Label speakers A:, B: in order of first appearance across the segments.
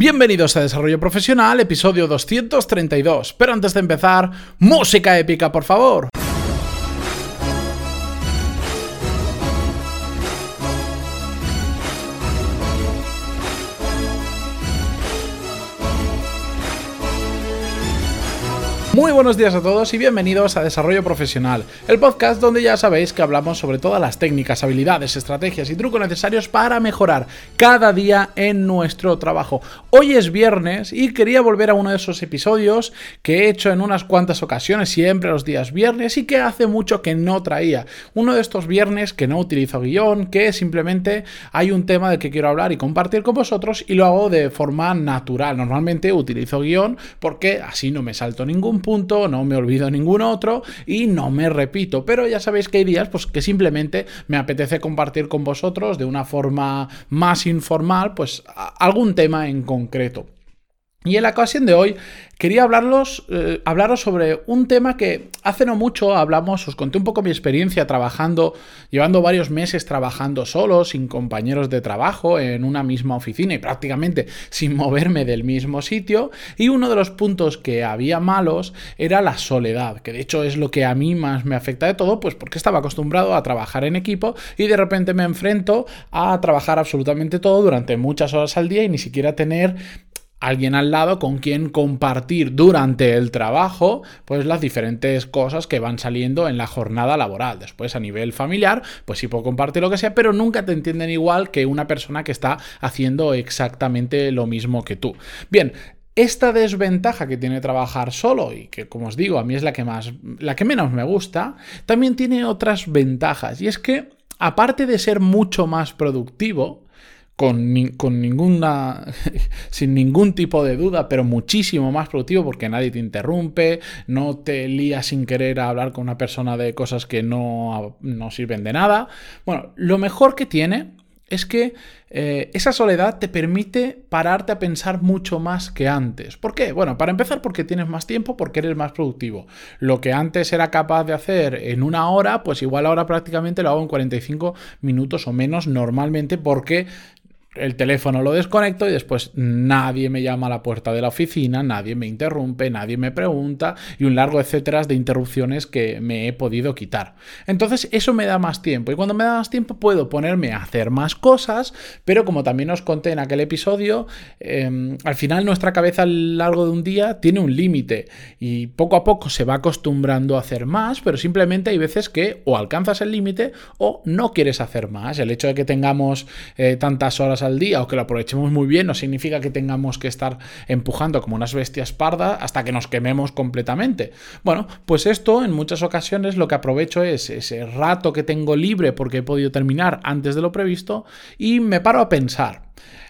A: Bienvenidos a Desarrollo Profesional, episodio 232. Pero antes de empezar, música épica, por favor. Buenos días a todos y bienvenidos a Desarrollo Profesional, el podcast donde ya sabéis que hablamos sobre todas las técnicas, habilidades, estrategias y trucos necesarios para mejorar cada día en nuestro trabajo. Hoy es viernes y quería volver a uno de esos episodios que he hecho en unas cuantas ocasiones, siempre los días viernes, y que hace mucho que no traía. Uno de estos viernes que no utilizo guion, que simplemente hay un tema del que quiero hablar y compartir con vosotros y lo hago de forma natural. Normalmente utilizo guion porque así no me salto ningún punto, no me olvido ningún otro y no me repito. Pero ya sabéis que hay días pues, que simplemente me apetece compartir con vosotros de una forma más informal, pues algún tema en concreto. Y en la ocasión de hoy quería hablarlos, eh, hablaros sobre un tema que hace no mucho hablamos, os conté un poco mi experiencia trabajando, llevando varios meses trabajando solo, sin compañeros de trabajo, en una misma oficina y prácticamente sin moverme del mismo sitio. Y uno de los puntos que había malos era la soledad, que de hecho es lo que a mí más me afecta de todo, pues porque estaba acostumbrado a trabajar en equipo y de repente me enfrento a trabajar absolutamente todo durante muchas horas al día y ni siquiera tener alguien al lado con quien compartir durante el trabajo pues las diferentes cosas que van saliendo en la jornada laboral. Después a nivel familiar pues sí puedo compartir lo que sea, pero nunca te entienden igual que una persona que está haciendo exactamente lo mismo que tú. Bien, esta desventaja que tiene trabajar solo y que como os digo a mí es la que más la que menos me gusta, también tiene otras ventajas y es que aparte de ser mucho más productivo, con, ninguna, sin ningún tipo de duda, pero muchísimo más productivo porque nadie te interrumpe, no te lías sin querer a hablar con una persona de cosas que no, no sirven de nada. Bueno, lo mejor que tiene es que eh, esa soledad te permite pararte a pensar mucho más que antes. ¿Por qué? Bueno, para empezar porque tienes más tiempo, porque eres más productivo. Lo que antes era capaz de hacer en una hora, pues igual ahora prácticamente lo hago en 45 minutos o menos normalmente porque el teléfono lo desconecto y después nadie me llama a la puerta de la oficina, nadie me interrumpe, nadie me pregunta y un largo etcétera de interrupciones que me he podido quitar. Entonces eso me da más tiempo y cuando me da más tiempo puedo ponerme a hacer más cosas, pero como también os conté en aquel episodio, em, al final nuestra cabeza a lo largo de un día tiene un límite y poco a poco se va acostumbrando a hacer más, pero simplemente hay veces que o alcanzas el límite o no quieres hacer más. El hecho de que tengamos eh, tantas horas al día o que lo aprovechemos muy bien no significa que tengamos que estar empujando como unas bestias pardas hasta que nos quememos completamente. Bueno, pues esto en muchas ocasiones lo que aprovecho es ese rato que tengo libre porque he podido terminar antes de lo previsto y me paro a pensar.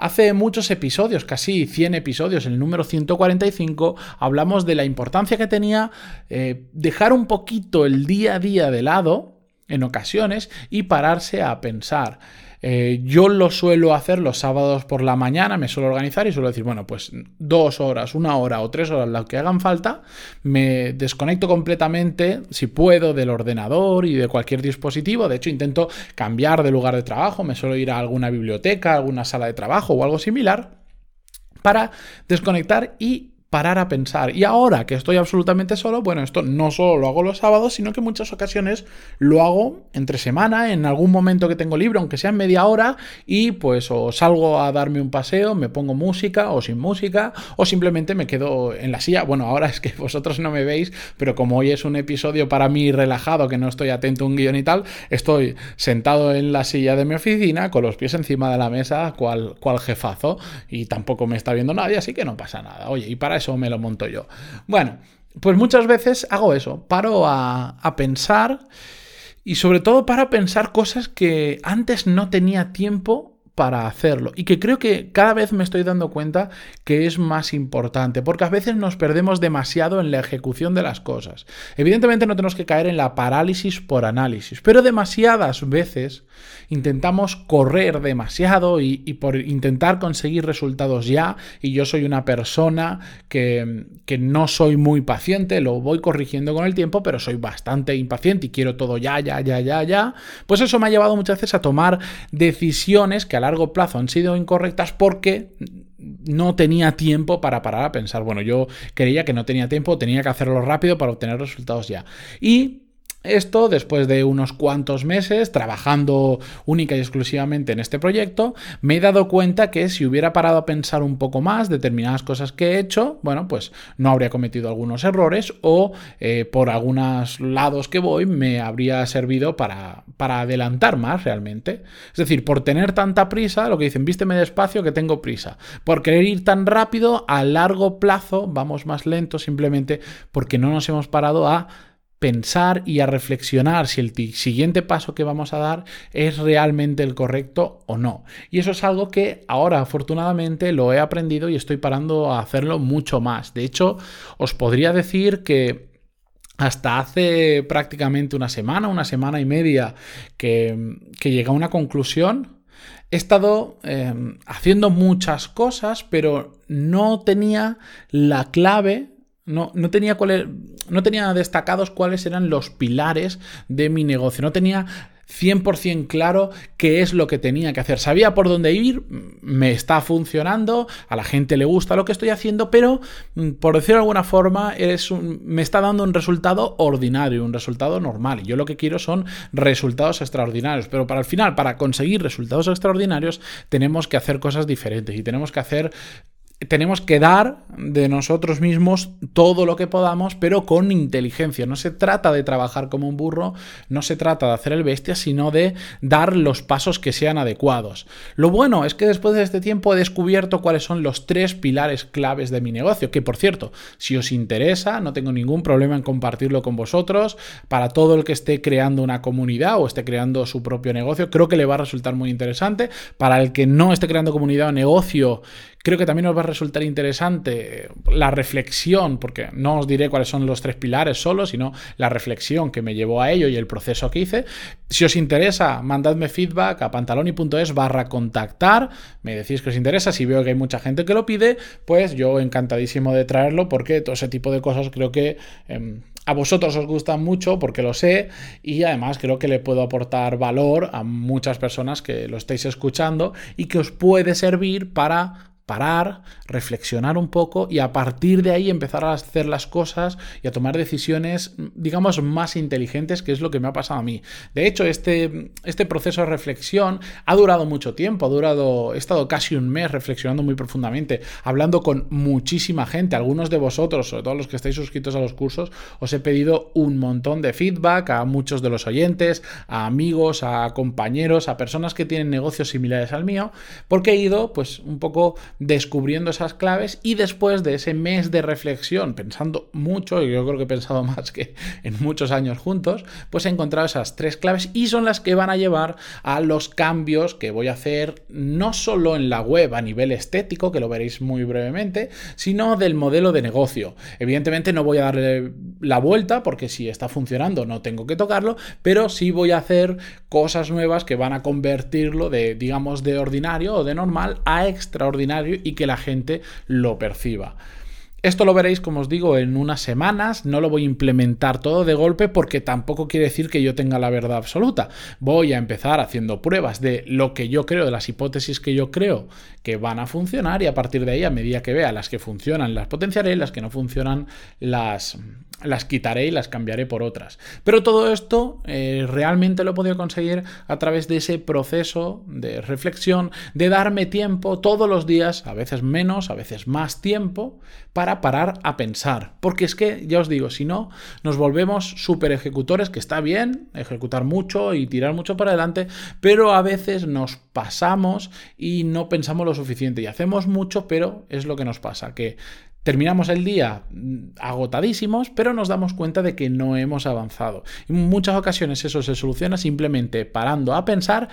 A: Hace muchos episodios, casi 100 episodios, en el número 145, hablamos de la importancia que tenía eh, dejar un poquito el día a día de lado en ocasiones y pararse a pensar. Eh, yo lo suelo hacer los sábados por la mañana, me suelo organizar y suelo decir, bueno, pues dos horas, una hora o tres horas, lo que hagan falta, me desconecto completamente, si puedo, del ordenador y de cualquier dispositivo. De hecho, intento cambiar de lugar de trabajo, me suelo ir a alguna biblioteca, alguna sala de trabajo o algo similar para desconectar y parar a pensar. Y ahora que estoy absolutamente solo, bueno, esto no solo lo hago los sábados, sino que en muchas ocasiones lo hago entre semana, en algún momento que tengo libre, aunque sea en media hora, y pues o salgo a darme un paseo, me pongo música o sin música, o simplemente me quedo en la silla. Bueno, ahora es que vosotros no me veis, pero como hoy es un episodio para mí relajado, que no estoy atento a un guion y tal, estoy sentado en la silla de mi oficina, con los pies encima de la mesa, cual, cual jefazo, y tampoco me está viendo nadie, así que no pasa nada. Oye, y para eso me lo monto yo. Bueno, pues muchas veces hago eso, paro a, a pensar y sobre todo para pensar cosas que antes no tenía tiempo para hacerlo y que creo que cada vez me estoy dando cuenta que es más importante, porque a veces nos perdemos demasiado en la ejecución de las cosas. Evidentemente no tenemos que caer en la parálisis por análisis, pero demasiadas veces intentamos correr demasiado y, por intentar conseguir resultados ya, y yo soy una persona que, que no soy muy paciente, lo voy corrigiendo con el tiempo, pero soy bastante impaciente y quiero todo ya, ya, ya, ya, ya, pues eso me ha llevado muchas veces a tomar decisiones que a largo plazo han sido incorrectas porque no tenía tiempo para parar a pensar. Bueno, yo creía que no tenía tiempo, tenía que hacerlo rápido para obtener resultados ya. Y esto, después de unos cuantos meses trabajando única y exclusivamente en este proyecto, me he dado cuenta que si hubiera parado a pensar un poco más determinadas cosas que he hecho, bueno, pues no habría cometido algunos errores o eh, por algunos lados que voy me habría servido para, para adelantar más realmente. Es decir, por tener tanta prisa, lo que dicen, vísteme despacio que tengo prisa. Por querer ir tan rápido, a largo plazo vamos más lento simplemente porque no nos hemos parado a pensar y a reflexionar si el siguiente paso que vamos a dar es realmente el correcto o no. Y eso es algo que ahora afortunadamente lo he aprendido y estoy parando a hacerlo mucho más. De hecho, os podría decir que hasta hace prácticamente una semana, una semana y media que, que llegué a una conclusión, he estado em, haciendo muchas cosas, pero no tenía la clave no, tenía no tenía destacados cuáles eran los pilares de mi negocio. No tenía 100% claro qué es lo que tenía que hacer. Sabía por dónde ir, me está funcionando, a la gente le gusta lo que estoy haciendo, pero mm, por decirlo de alguna forma, me está dando un resultado ordinario, un resultado normal. Yo lo que quiero son resultados extraordinarios. Pero para el final, para conseguir resultados extraordinarios, tenemos que hacer cosas diferentes y tenemos que hacer tenemos que dar de nosotros mismos todo lo que podamos, pero con inteligencia. No se trata de trabajar como un burro, no se trata de hacer el bestia, sino de dar los pasos que sean adecuados. Lo bueno es que después de este tiempo he descubierto cuáles son los tres pilares claves de mi negocio, que por cierto, si os interesa, no tengo ningún problema en compartirlo con vosotros. Para todo el que esté creando una comunidad o esté creando su propio negocio, creo que le va a resultar muy interesante. Para el que no esté creando comunidad o negocio, Creo que también os va a resultar interesante la reflexión, porque no os diré cuáles son los tres pilares solo, sino la reflexión que me llevó a ello y el proceso que hice. Si os interesa, mandadme feedback a pantaloni.es barra contactar, me decís que os interesa, si veo que hay mucha gente que lo pide, pues yo encantadísimo de traerlo porque todo ese tipo de cosas creo que... Em, a vosotros os gustan mucho porque lo sé y además creo que le puedo aportar valor a muchas personas que lo estáis escuchando y que os puede servir para parar, reflexionar un poco y a partir de ahí empezar a hacer las cosas y a tomar decisiones, digamos, más inteligentes, que es lo que me ha pasado a mí. De hecho, este, este proceso de reflexión ha durado mucho tiempo, ha durado, he estado casi un mes reflexionando muy profundamente, hablando con muchísima gente, algunos de vosotros, sobre todo los que estáis suscritos a los cursos, os he pedido un montón de feedback a muchos de los oyentes, a amigos, a compañeros, a personas que tienen negocios similares al mío, porque he ido pues un poco descubriendo esas claves y después de ese mes de reflexión, pensando mucho, y yo creo que he pensado más que en muchos años juntos, pues he encontrado esas tres claves y son las que van a llevar a los cambios que voy a hacer no solo en la web a nivel estético, que lo veréis muy brevemente, sino del modelo de negocio. Evidentemente no voy a darle la vuelta porque si está funcionando no tengo que tocarlo, pero sí voy a hacer cosas nuevas que van a convertirlo de, digamos, de ordinario o de normal a extraordinario y que la gente lo perciba. Esto lo veréis, como os digo, en unas semanas. No lo voy a implementar todo de golpe porque tampoco quiere decir que yo tenga la verdad absoluta. Voy a empezar haciendo pruebas de lo que yo creo, de las hipótesis que yo creo que van a funcionar y a partir de ahí, a medida que vea las que funcionan, las potenciaré, las que no funcionan, las, las quitaré y las cambiaré por otras. Pero todo esto eh, realmente lo he podido conseguir a través de ese proceso de reflexión, de darme tiempo todos los días, a veces menos, a veces más tiempo, para parar a pensar. Porque es que, ya os digo, si no, nos volvemos super ejecutores, que está bien ejecutar mucho y tirar mucho para adelante, pero a veces nos pasamos y no pensamos lo suficiente y hacemos mucho, pero es lo que nos pasa, que Terminamos el día mm, agotadísimos, pero nos damos cuenta de que no hemos avanzado. En muchas ocasiones eso se soluciona simplemente parando a pensar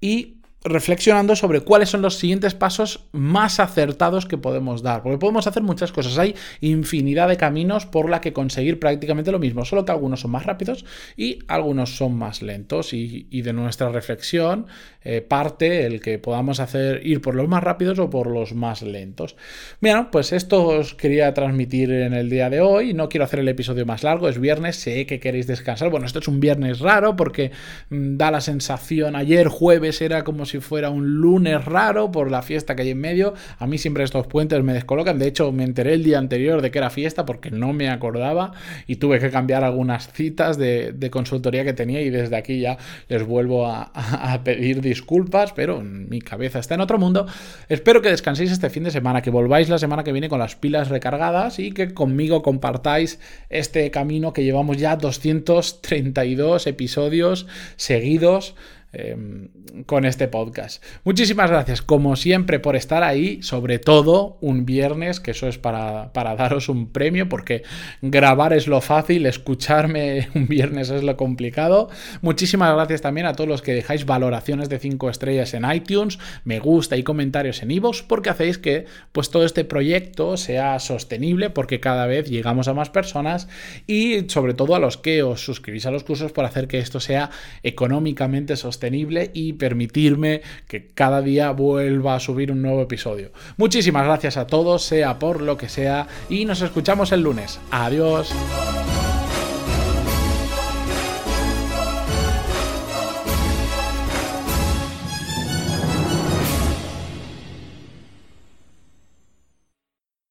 A: y reflexionando sobre cuáles son los siguientes pasos más acertados que podemos dar. Porque podemos hacer muchas cosas. Hay infinidad de caminos por la que conseguir prácticamente lo mismo, solo que algunos son más rápidos y algunos son más lentos. Y, de nuestra reflexión eh, parte el que podamos hacer ir por los más rápidos o por los más lentos. Bueno, pues esto os quería transmitir en el día de hoy. No quiero hacer el episodio más largo, es viernes, sé que queréis descansar. Bueno, esto es un viernes raro porque mm, da la sensación, ayer jueves era como si si fuera un lunes raro por la fiesta que hay en medio. A mí siempre estos puentes me descolocan. De hecho, me enteré el día anterior de que era fiesta porque no me acordaba y tuve que cambiar algunas citas de, consultoría que tenía y desde aquí ya les vuelvo a, a pedir disculpas, pero mi cabeza está en otro mundo. Espero que descanséis este fin de semana, que volváis la semana que viene con las pilas recargadas y que conmigo compartáis este camino que llevamos ya 232 episodios seguidos Em, con este podcast. Muchísimas gracias, como siempre, por estar ahí, sobre todo un viernes, que eso es para, para daros un premio, porque grabar es lo fácil, escucharme un viernes es lo complicado. Muchísimas gracias también a todos los que dejáis valoraciones de 5 estrellas en iTunes, me gusta y comentarios en iVoox, porque hacéis que pues, todo este proyecto sea sostenible, porque cada vez llegamos a más personas y sobre todo a los que os suscribís a los cursos por hacer que esto sea económicamente y permitirme que cada día vuelva a subir un nuevo episodio. Muchísimas gracias a todos, sea por lo que sea, y nos escuchamos el lunes. Adiós.